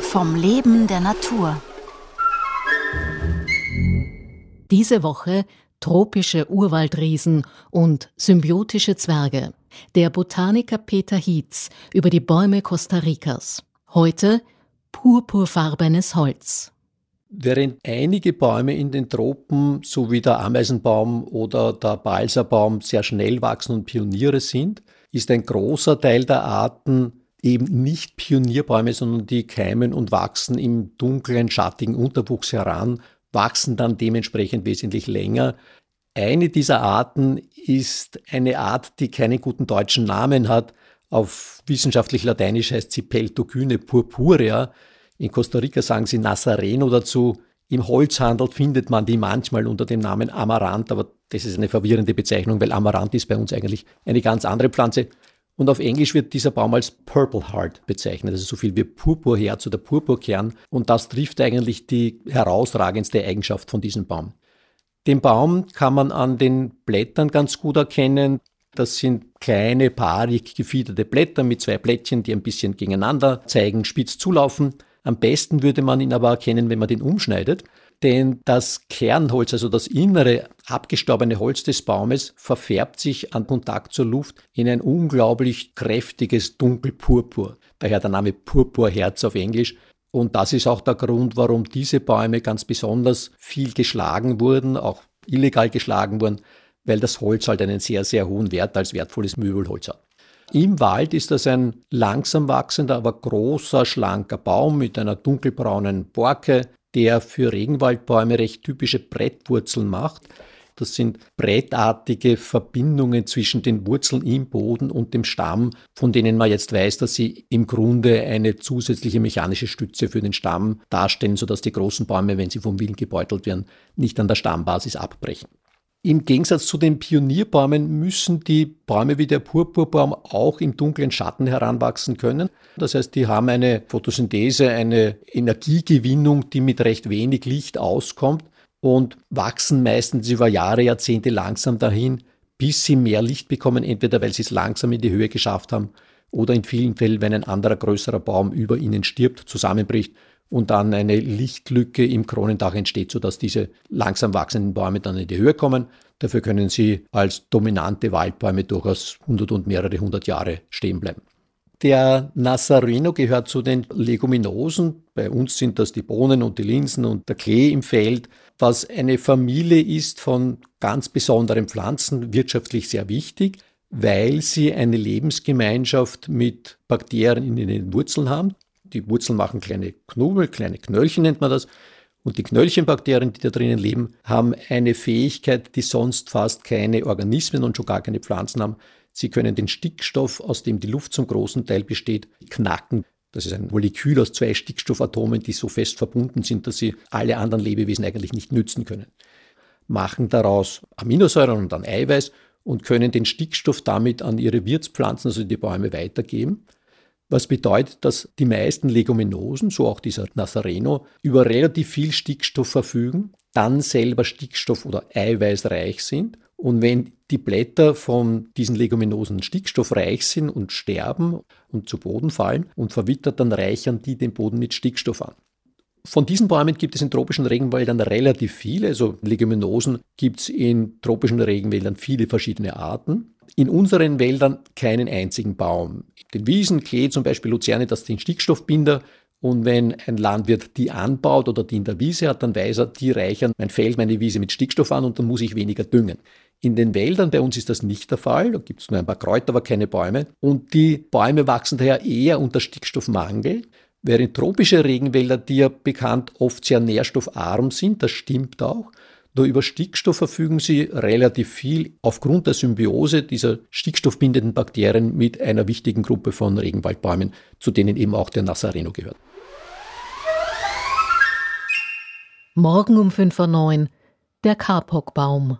Vom Leben der Natur. Diese Woche tropische Urwaldriesen und symbiotische Zwerge. Der Botaniker Peter Hietz über die Bäume Costa Ricas. Heute purpurfarbenes Holz. Während einige Bäume in den Tropen, so wie der Ameisenbaum oder der Balsabaum, sehr schnell wachsen und Pioniere sind, ist ein großer Teil der Arten eben nicht Pionierbäume, sondern die keimen und wachsen im dunklen, schattigen Unterwuchs heran, wachsen dann dementsprechend wesentlich länger. Eine dieser Arten ist eine Art, die keinen guten deutschen Namen hat. Auf wissenschaftlich Lateinisch heißt sie Peltogyne purpurea. In Costa Rica sagen sie Nazareno dazu. Im Holzhandel findet man die manchmal unter dem Namen Amaranth, aber das ist eine verwirrende Bezeichnung, weil Amaranth ist bei uns eigentlich eine ganz andere Pflanze. Und auf Englisch wird dieser Baum als Purple Heart bezeichnet, also so viel wie Purpurherz oder Purpurkern. Und das trifft eigentlich die herausragendste Eigenschaft von diesem Baum. Den Baum kann man an den Blättern ganz gut erkennen. Das sind kleine, paarig gefiederte Blätter mit zwei Blättchen, die ein bisschen gegeneinander zeigen, spitz zulaufen. Am besten würde man ihn aber erkennen, wenn man den umschneidet denn das Kernholz, also das innere abgestorbene Holz des Baumes, verfärbt sich an Kontakt zur Luft in ein unglaublich kräftiges Dunkelpurpur. Daher der Name Purpurherz auf Englisch. Und das ist auch der Grund, warum diese Bäume ganz besonders viel geschlagen wurden, auch illegal geschlagen wurden, weil das Holz halt einen sehr, sehr hohen Wert als wertvolles Möbelholz hat. Im Wald ist das ein langsam wachsender, aber großer, schlanker Baum mit einer dunkelbraunen Borke, der für Regenwaldbäume recht typische Brettwurzeln macht. Das sind brettartige Verbindungen zwischen den Wurzeln im Boden und dem Stamm, von denen man jetzt weiß, dass sie im Grunde eine zusätzliche mechanische Stütze für den Stamm darstellen, sodass die großen Bäume, wenn sie vom Wind gebeutelt werden, nicht an der Stammbasis abbrechen. Im Gegensatz zu den Pionierbäumen müssen die Bäume wie der Purpurbaum auch im dunklen Schatten heranwachsen können. Das heißt, die haben eine Photosynthese, eine Energiegewinnung, die mit recht wenig Licht auskommt und wachsen meistens über Jahre, Jahrzehnte langsam dahin, bis sie mehr Licht bekommen, entweder weil sie es langsam in die Höhe geschafft haben oder in vielen Fällen, wenn ein anderer größerer Baum über ihnen stirbt, zusammenbricht und dann eine Lichtlücke im Kronendach entsteht, sodass diese langsam wachsenden Bäume dann in die Höhe kommen. Dafür können sie als dominante Waldbäume durchaus hundert und mehrere hundert Jahre stehen bleiben. Der Nazareno gehört zu den Leguminosen. Bei uns sind das die Bohnen und die Linsen und der Klee im Feld, was eine Familie ist von ganz besonderen Pflanzen, wirtschaftlich sehr wichtig, weil sie eine Lebensgemeinschaft mit Bakterien in den Wurzeln haben die Wurzeln machen kleine Knubbel, kleine Knöllchen nennt man das. Und die Knöllchenbakterien, die da drinnen leben, haben eine Fähigkeit, die sonst fast keine Organismen und schon gar keine Pflanzen haben. Sie können den Stickstoff, aus dem die Luft zum großen Teil besteht, knacken. Das ist ein Molekül aus zwei Stickstoffatomen, die so fest verbunden sind, dass sie alle anderen Lebewesen eigentlich nicht nützen können. Machen daraus Aminosäuren und dann Eiweiß und können den Stickstoff damit an ihre Wirtspflanzen, also die Bäume, weitergeben was bedeutet, dass die meisten Leguminosen, so auch dieser Nazareno, über relativ viel Stickstoff verfügen, dann selber Stickstoff- oder eiweißreich sind. Und wenn die Blätter von diesen Leguminosen stickstoffreich sind und sterben und zu Boden fallen und verwittert, dann reichern die den Boden mit Stickstoff an. Von diesen Bäumen gibt es in tropischen Regenwäldern relativ viele. Also Leguminosen gibt es in tropischen Regenwäldern viele verschiedene Arten. In unseren Wäldern keinen einzigen Baum. Den Wiesen, Klee zum Beispiel, Luzerne, das sind Stickstoffbinder. Und wenn ein Landwirt die anbaut oder die in der Wiese hat, dann weiß er, die reichern mein Feld, meine Wiese mit Stickstoff an und dann muss ich weniger düngen. In den Wäldern bei uns ist das nicht der Fall. Da gibt es nur ein paar Kräuter, aber keine Bäume. Und die Bäume wachsen daher eher unter Stickstoffmangel. Während tropische Regenwälder, die ja bekannt oft sehr nährstoffarm sind, das stimmt auch, nur über Stickstoff verfügen sie relativ viel aufgrund der Symbiose dieser stickstoffbindenden Bakterien mit einer wichtigen Gruppe von Regenwaldbäumen, zu denen eben auch der Nazareno gehört. Morgen um 5.09 Uhr der Kapokbaum.